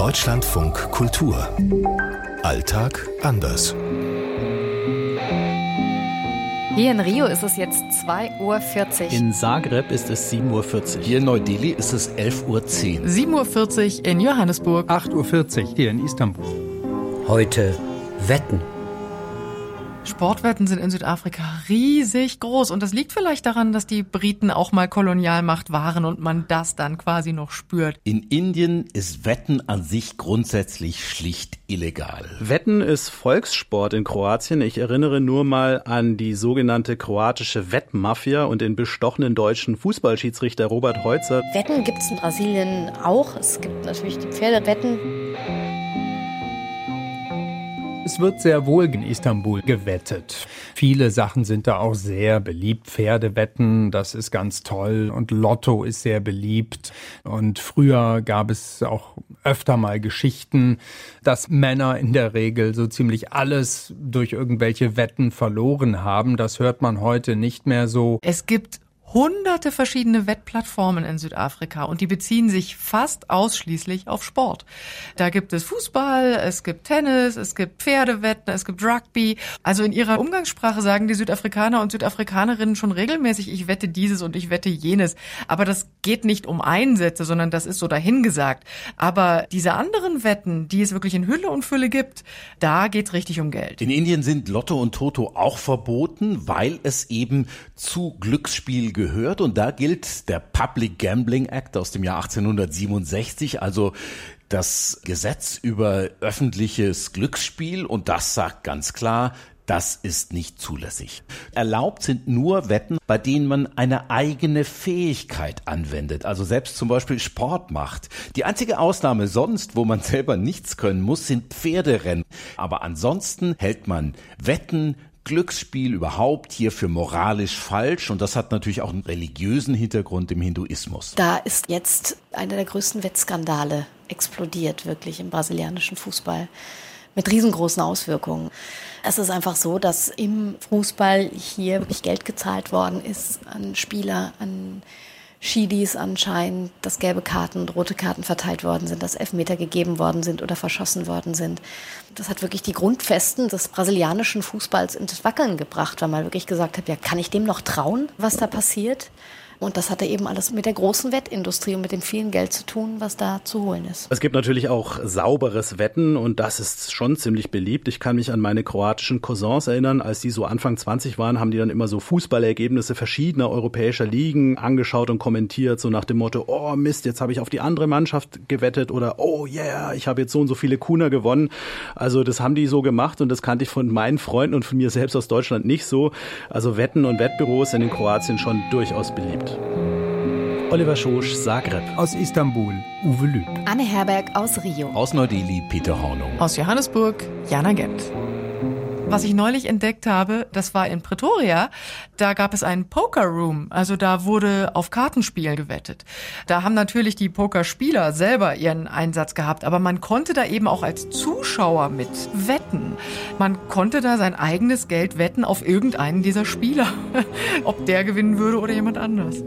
Deutschlandfunk Kultur. Alltag anders. Hier in Rio ist es jetzt 2.40 Uhr. In Zagreb ist es 7.40 Uhr. Hier in Neu-Delhi ist es 11.10 Uhr. 7.40 Uhr in Johannesburg. 8.40 Uhr hier in Istanbul. Heute Wetten. Sportwetten sind in Südafrika riesig groß und das liegt vielleicht daran, dass die Briten auch mal Kolonialmacht waren und man das dann quasi noch spürt. In Indien ist Wetten an sich grundsätzlich schlicht illegal. Wetten ist Volkssport in Kroatien. Ich erinnere nur mal an die sogenannte kroatische Wettmafia und den bestochenen deutschen Fußballschiedsrichter Robert Heutzer. Wetten gibt es in Brasilien auch. Es gibt natürlich die Pferdewetten. Es wird sehr wohl in Istanbul gewettet. Viele Sachen sind da auch sehr beliebt. Pferdewetten, das ist ganz toll. Und Lotto ist sehr beliebt. Und früher gab es auch öfter mal Geschichten, dass Männer in der Regel so ziemlich alles durch irgendwelche Wetten verloren haben. Das hört man heute nicht mehr so. Es gibt hunderte verschiedene Wettplattformen in Südafrika und die beziehen sich fast ausschließlich auf Sport. Da gibt es Fußball, es gibt Tennis, es gibt Pferdewetten, es gibt Rugby. Also in ihrer Umgangssprache sagen die Südafrikaner und Südafrikanerinnen schon regelmäßig, ich wette dieses und ich wette jenes. Aber das geht nicht um Einsätze, sondern das ist so dahingesagt. Aber diese anderen Wetten, die es wirklich in Hülle und Fülle gibt, da geht's richtig um Geld. In Indien sind Lotto und Toto auch verboten, weil es eben zu Glücksspiel gehört und da gilt der Public Gambling Act aus dem Jahr 1867, also das Gesetz über öffentliches Glücksspiel und das sagt ganz klar, das ist nicht zulässig. Erlaubt sind nur Wetten, bei denen man eine eigene Fähigkeit anwendet, also selbst zum Beispiel Sport macht. Die einzige Ausnahme sonst, wo man selber nichts können muss, sind Pferderennen. Aber ansonsten hält man Wetten, Glücksspiel überhaupt hier für moralisch falsch und das hat natürlich auch einen religiösen Hintergrund im Hinduismus. Da ist jetzt einer der größten Wettskandale explodiert, wirklich im brasilianischen Fußball mit riesengroßen Auswirkungen. Es ist einfach so, dass im Fußball hier wirklich Geld gezahlt worden ist an Spieler, an Schiedis anscheinend, dass gelbe Karten und rote Karten verteilt worden sind, dass Elfmeter gegeben worden sind oder verschossen worden sind. Das hat wirklich die Grundfesten des brasilianischen Fußballs ins Wackeln gebracht, weil man wirklich gesagt hat, ja, kann ich dem noch trauen, was da passiert? Und das hatte eben alles mit der großen Wettindustrie und mit dem vielen Geld zu tun, was da zu holen ist. Es gibt natürlich auch sauberes Wetten und das ist schon ziemlich beliebt. Ich kann mich an meine kroatischen Cousins erinnern, als die so Anfang 20 waren, haben die dann immer so Fußballergebnisse verschiedener europäischer Ligen angeschaut und kommentiert, so nach dem Motto, oh Mist, jetzt habe ich auf die andere Mannschaft gewettet oder oh yeah, ich habe jetzt so und so viele Kuna gewonnen. Also das haben die so gemacht und das kannte ich von meinen Freunden und von mir selbst aus Deutschland nicht so. Also Wetten und Wettbüros sind in Kroatien schon durchaus beliebt. Oliver Schosch, Zagreb. Aus Istanbul, Uwe Lüb. Anne Herberg aus Rio. Aus Neu-Delhi, Peter Hornung. Aus Johannesburg, Jana Gent. Was ich neulich entdeckt habe, das war in Pretoria, da gab es einen Poker Room, also da wurde auf Kartenspiel gewettet. Da haben natürlich die Pokerspieler selber ihren Einsatz gehabt, aber man konnte da eben auch als Zuschauer mit wetten. Man konnte da sein eigenes Geld wetten auf irgendeinen dieser Spieler, ob der gewinnen würde oder jemand anders.